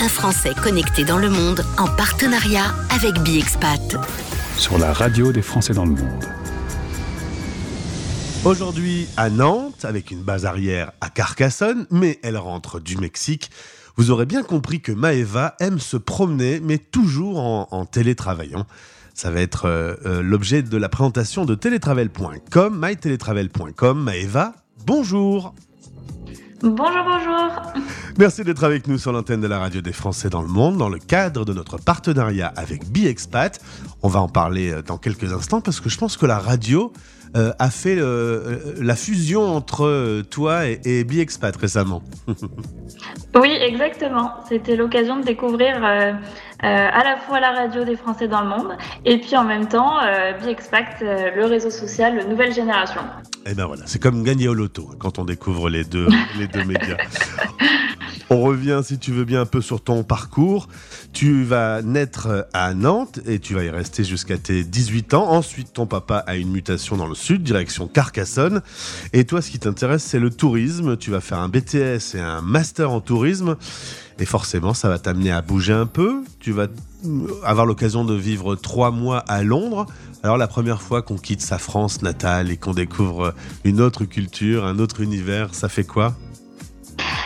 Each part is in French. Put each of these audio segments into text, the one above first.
un Français connecté dans le monde en partenariat avec BiExpat. Sur la radio des Français dans le monde. Aujourd'hui à Nantes, avec une base arrière à Carcassonne, mais elle rentre du Mexique. Vous aurez bien compris que Maeva aime se promener, mais toujours en, télétravaillant. Ça va être euh, euh, l'objet de la présentation de télétravel.com, mytélétravel.com. Maeva, bonjour Bonjour, bonjour. Merci d'être avec nous sur l'antenne de la radio des Français dans le monde dans le cadre de notre partenariat avec BiExpat. On va en parler euh, dans quelques instants parce que je pense que la radio euh, a fait euh, la fusion entre toi et, et BiExpat récemment. oui, exactement. C'était l'occasion de découvrir à la fois la radio des Français dans le monde et puis en même temps BiExpat, le réseau social nouvelle génération. Et eh ben voilà, c'est comme gagner au loto quand on découvre les deux, les deux médias. On revient, si tu veux bien, un peu sur ton parcours. Tu vas naître à Nantes et tu vas y rester jusqu'à tes 18 ans. Ensuite, ton papa a une mutation dans le sud, direction Carcassonne. Et toi, ce qui t'intéresse, c'est le tourisme. Tu vas faire un BTS et un master en tourisme. Et forcément, ça va t'amener à bouger un peu. Tu vas avoir l'occasion de vivre trois mois à Londres. Alors la première fois qu'on quitte sa France natale et qu'on découvre une autre culture, un autre univers, ça fait quoi?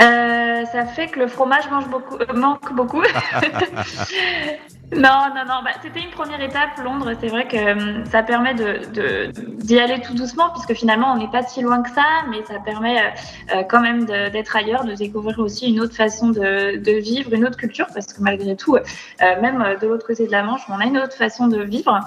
Euh, ça fait que le fromage euh, manque beaucoup. non, non, non. Bah, c'était une première étape, Londres. C'est vrai que euh, ça permet de, d'y aller tout doucement, puisque finalement, on n'est pas si loin que ça, mais ça permet quand même d'être ailleurs, de découvrir aussi une autre façon de, vivre, une autre culture, parce que malgré tout, même de l'autre côté de la Manche, on a une autre façon de vivre.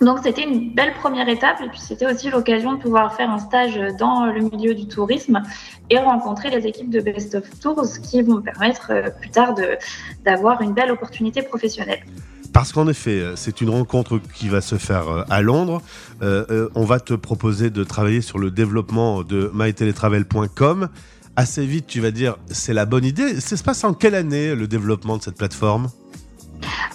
Donc c'était une belle première étape et puis c'était aussi l'occasion de pouvoir faire un stage dans le milieu du tourisme et rencontrer les équipes de Best of Tours qui vont permettre euh, plus tard d'avoir une belle opportunité professionnelle. Parce qu'en effet, euh, c'est une rencontre qui va se faire euh, à Londres. on va te proposer de travailler sur le développement de myteletravel.com. Assez vite, tu vas dire, c'est la bonne idée. Ça se passe en quelle année le développement de cette plateforme?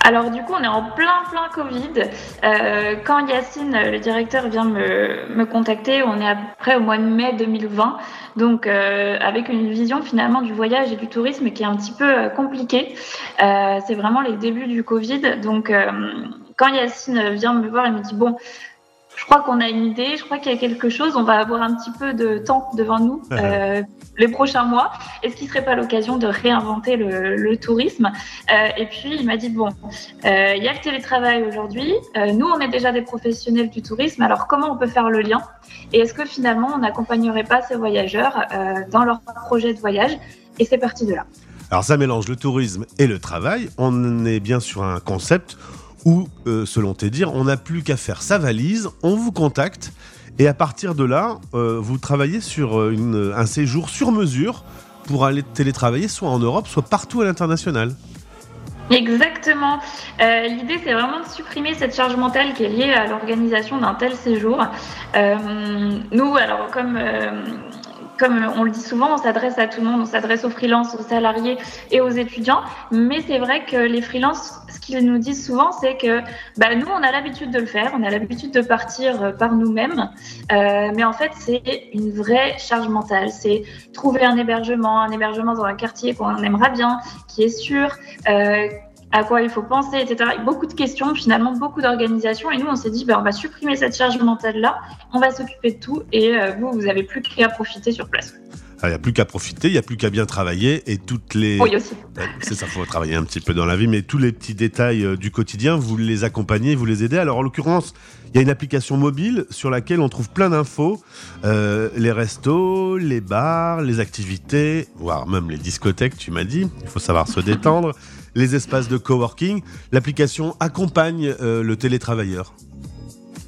Alors du coup, on est en plein plein Covid. Euh, quand Yacine, le directeur, vient me, contacter, on est à peu près au mois de mai 2020. Donc euh, avec une vision finalement du voyage et du tourisme qui est un petit peu euh, compliquée. c'est vraiment les débuts du Covid. Donc quand Yacine vient me voir, il me dit bon, je crois qu'on a une idée, je crois qu'il y a quelque chose, on va avoir un petit peu de temps devant nous euh, les prochains mois. Est-ce qu'il ne serait pas l'occasion de réinventer le, tourisme? Euh, Et puis il m'a dit, bon, euh, il y a le télétravail aujourd'hui, nous on est déjà des professionnels du tourisme, alors comment on peut faire le lien? Et est-ce que finalement on n'accompagnerait pas ces voyageurs dans leur projet de voyage? Et c'est parti de là. Alors ça mélange le tourisme et le travail, on est bien sur un concept où, euh, selon tes dires, on n'a plus qu'à faire sa valise, on vous contacte, et à partir de là, euh, vous travaillez sur euh, un séjour sur mesure pour aller télétravailler soit en Europe, soit partout à l'international. Exactement. L'idée, c'est vraiment de supprimer cette charge mentale qui est liée à l'organisation d'un tel séjour. nous, alors comme comme on le dit souvent, on s'adresse à tout le monde, on s'adresse aux freelances, aux salariés et aux étudiants. Mais c'est vrai que les freelances, ce qu'ils nous disent souvent, c'est que bah, nous, on a l'habitude de le faire, on a l'habitude de partir euh, par nous-mêmes. Euh, mais en fait, c'est une vraie charge mentale. C'est trouver un hébergement, un hébergement dans un quartier qu'on aimera bien, qui est sûr. Euh, à quoi il faut penser, etc. Beaucoup de questions, finalement, beaucoup d'organisations. Et nous, on s'est dit, ben, on va supprimer cette charge mentale-là, on va s'occuper de tout, et euh, vous, vous avez plus qu'à profiter sur place. Ah, il n'y a plus qu'à profiter, il n'y a plus qu'à bien travailler et toutes les. Oui, aussi. C'est ça, il faut travailler un petit peu dans la vie, mais tous les petits détails euh, du quotidien, vous les accompagnez, vous les aidez. Alors, en l'occurrence, il y a une application mobile sur laquelle on trouve plein d'infos euh, les restos, les bars, les activités, voire même les discothèques, tu m'as dit. Il faut savoir se détendre. Les espaces de coworking. L'application accompagne euh, le télétravailleur.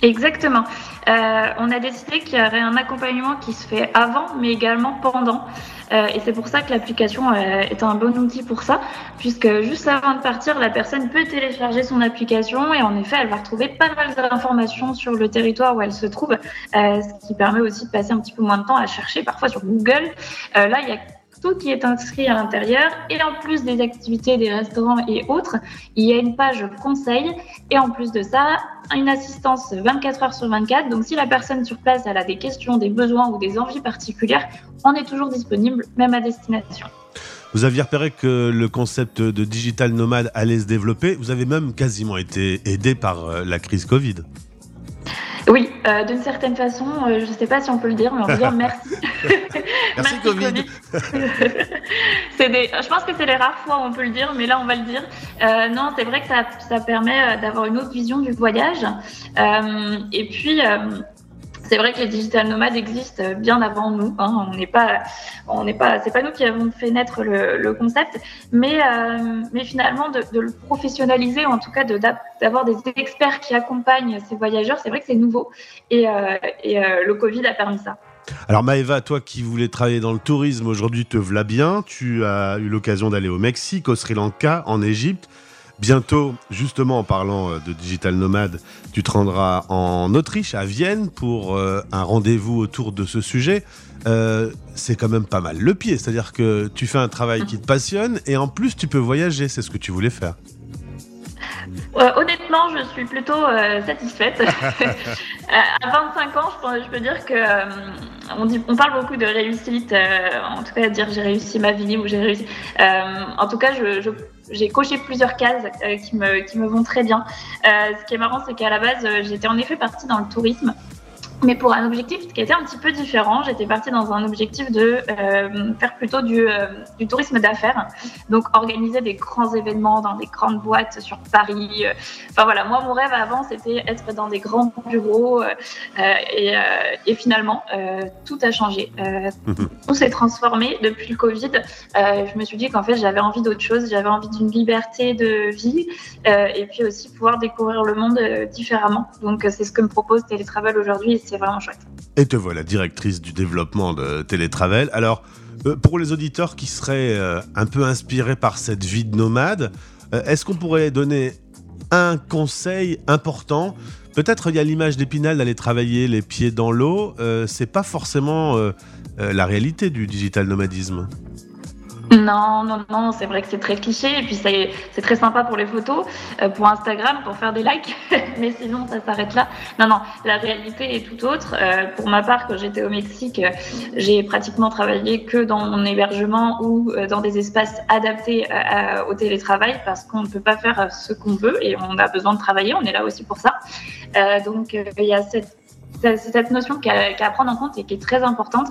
Exactement. Euh, on a décidé qu'il y aurait un accompagnement qui se fait avant, mais également pendant. Euh, et c'est pour ça que l'application est un bon outil pour ça, puisque juste avant de partir, la personne peut télécharger son application et en effet, elle va retrouver pas mal d'informations sur le territoire où elle se trouve, ce qui permet aussi de passer un petit peu moins de temps à chercher, parfois sur Google. là, il y a tout qui est inscrit à l'intérieur. Et en plus des activités des restaurants et autres, il y a une page conseil. Et en plus de ça, une assistance 24 heures sur 24. Donc si la personne sur place a des questions, des besoins ou des envies particulières, on est toujours disponible, même à destination. Vous aviez repéré que le concept de digital nomade allait se développer. Vous avez même quasiment été aidé par euh, la crise Covid. Oui, euh, d'une certaine façon, euh, je ne sais pas si on peut le dire, mais on peut dire merci. merci, Covid. je pense que c'est les rares fois où on peut le dire, mais là on va le dire. non, c'est vrai que ça, ça permet d'avoir une autre vision du voyage. et puis, c'est vrai que les digital nomades existent bien avant nous. Hein. On n'est pas, on n'est pas, c'est pas nous qui avons fait naître le, concept, mais, euh, mais finalement de, le professionnaliser, ou en tout cas d'avoir des experts qui accompagnent ces voyageurs, c'est vrai que c'est nouveau et, euh, et euh, le Covid a permis ça. Alors Maëva, toi qui voulais travailler dans le tourisme, aujourd'hui te v'là bien. Tu as eu l'occasion d'aller au Mexique, au Sri Lanka, en Égypte. Bientôt, justement en parlant euh, de Digital Nomade, tu te rendras en Autriche, à Vienne, pour euh, un rendez-vous autour de ce sujet. Euh, c'est quand même pas mal le pied, c'est-à-dire que tu fais un travail qui te passionne et en plus tu peux voyager, c'est ce que tu voulais faire. honnêtement, je suis plutôt satisfaite. à 25 ans, je, peux dire que on, parle beaucoup de réussite, en tout cas dire j'ai réussi ma vie ou j'ai réussi. en tout cas, j'ai coché plusieurs cases euh, qui, me, vont très bien. Euh, ce qui est marrant, c'est qu'à la base, euh, j'étais en effet partie dans le tourisme mais pour un objectif qui était un petit peu différent. J'étais partie dans un objectif de euh, faire plutôt du, euh, du tourisme d'affaires, donc organiser des grands événements dans des grandes boîtes sur Paris. Enfin voilà, moi mon rêve avant c'était être dans des grands bureaux euh, et, et, finalement tout a changé. Mhm. Tout s'est transformé depuis le Covid. je me suis dit qu'en fait j'avais envie d'autre chose, j'avais envie d'une liberté de vie et puis aussi pouvoir découvrir le monde différemment. Donc c'est ce que me propose Télétravel aujourd'hui c'est vraiment chouette. Et te voilà directrice du développement de Télétravel. Alors, euh, pour les auditeurs qui seraient euh, un peu inspirés par cette vie de nomade, euh, est-ce qu'on pourrait donner un conseil important? Peut-être il y a l'image d'Épinal d'aller travailler les pieds dans l'eau. c'est pas forcément la réalité du digital nomadisme. Non, non, non, c'est vrai que c'est très cliché et puis c'est très sympa pour les photos, euh, pour Instagram, pour faire des likes, mais sinon ça s'arrête là. Non, non, la réalité est tout autre. Euh, pour ma part, quand j'étais au Mexique, euh, j'ai pratiquement travaillé que dans mon hébergement ou dans des espaces adaptés au télétravail parce qu'on ne peut pas faire ce qu'on veut et on a besoin de travailler, on est là aussi pour ça. donc il y a cette c'est cette notion qu'à prendre en compte et qui est très importante.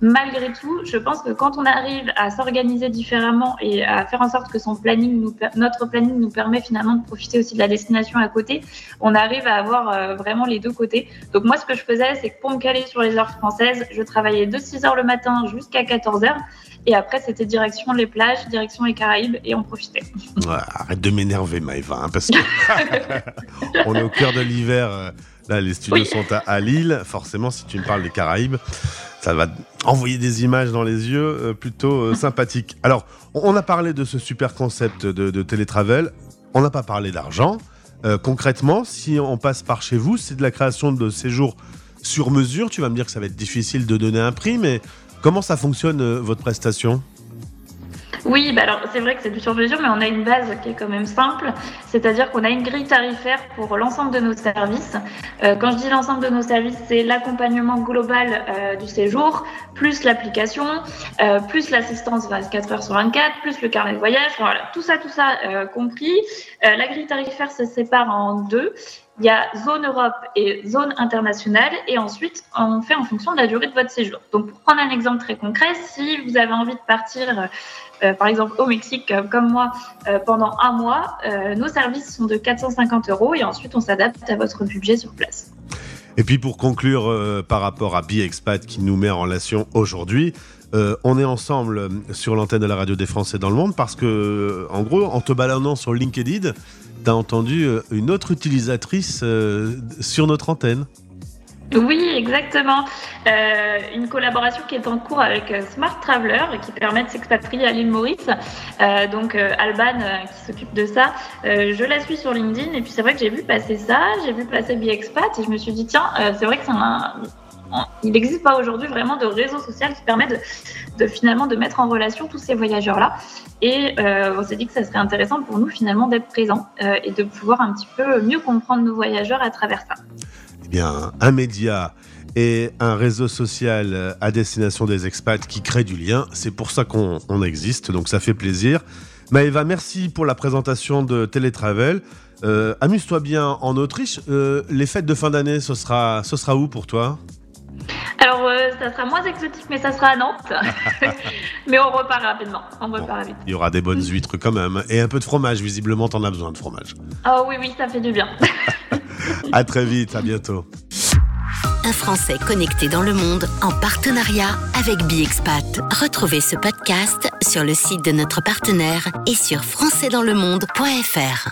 Malgré tout, je pense que quand on arrive à s'organiser différemment et à faire en sorte que son planning nous, notre planning nous permet finalement de profiter aussi de la destination à côté, on arrive à avoir euh, vraiment les deux côtés. Donc moi, ce que je faisais, c'est que pour me caler sur les heures françaises, je travaillais de 6 heures le matin jusqu'à 14 heures. Et après, c'était direction les plages, direction les Caraïbes, et on profitait. arrête de m'énerver, Maëva, hein, parce qu'on est au cœur de l'hiver. Là, les studios sont à, Lille. Forcément, si tu me parles des Caraïbes, ça va envoyer des images dans les yeux euh, plutôt euh, sympathiques. Alors, on a parlé de ce super concept de, télétravel. On n'a pas parlé d'argent. Euh, concrètement, si on passe par chez vous, c'est de la création de séjours sur mesure. Tu vas me dire que ça va être difficile de donner un prix, mais comment ça fonctionne votre prestation? Oui, bah alors c'est vrai que c'est du sur-mesure, mais on a une base qui est quand même simple, c'est-à-dire qu'on a une grille tarifaire pour l'ensemble de nos services. Euh, quand je dis l'ensemble de nos services, c'est l'accompagnement global euh, du séjour, plus l'application, euh, plus l'assistance 24 heures sur 24, plus le carnet de voyage, voilà, tout ça, tout ça compris. la grille tarifaire se sépare en deux. Il y a zone Europe et zone internationale, et ensuite on fait en fonction de la durée de votre séjour. Donc pour prendre un exemple très concret, si vous avez envie de partir euh, par exemple au Mexique, euh, comme moi, euh, pendant un mois, nos services sont de 450 euros et ensuite on s'adapte à votre budget sur place. Et puis pour conclure par rapport à BiExpat qui nous met en relation aujourd'hui, on est ensemble sur l'antenne de la radio des Français dans le monde parce que, en gros, en te baladant sur LinkedIn, tu entendu une autre utilisatrice sur notre antenne. Oui, exactement. Euh, une collaboration qui est en cours avec euh, Smart Traveler qui permet de s'expatrier à l'île Maurice. Euh, donc Alban qui s'occupe de ça, je la suis sur LinkedIn et puis c'est vrai que j'ai vu passer ça, j'ai vu passer BiExpat et je me suis dit tiens, c'est vrai que c'est un il n'existe pas aujourd'hui vraiment de réseau social qui permet de, finalement de mettre en relation tous ces voyageurs-là. Et on s'est dit que ça serait intéressant pour nous finalement d'être présents et de pouvoir un petit peu mieux comprendre nos voyageurs à travers ça. Eh bien, un média et un réseau social à destination des expats qui crée du lien. C'est pour ça qu'on existe, donc ça fait plaisir. Maëva, merci pour la présentation de Télétravel. Euh, amuse-toi bien en Autriche. Euh, les fêtes de fin d'année, ce sera, ce sera où pour toi? Alors, euh, ça sera moins exotique, mais ça sera à Nantes. mais on repart rapidement. On repart Il y aura des bonnes huîtres quand même. Et un peu de fromage, visiblement, t'en as besoin de fromage. Oh oui, oui, ça fait du bien. à très vite, à bientôt. Un Français connecté dans le monde en partenariat avec BiExpat. Retrouvez ce podcast sur le site de notre partenaire et sur françaisdanslemonde.fr.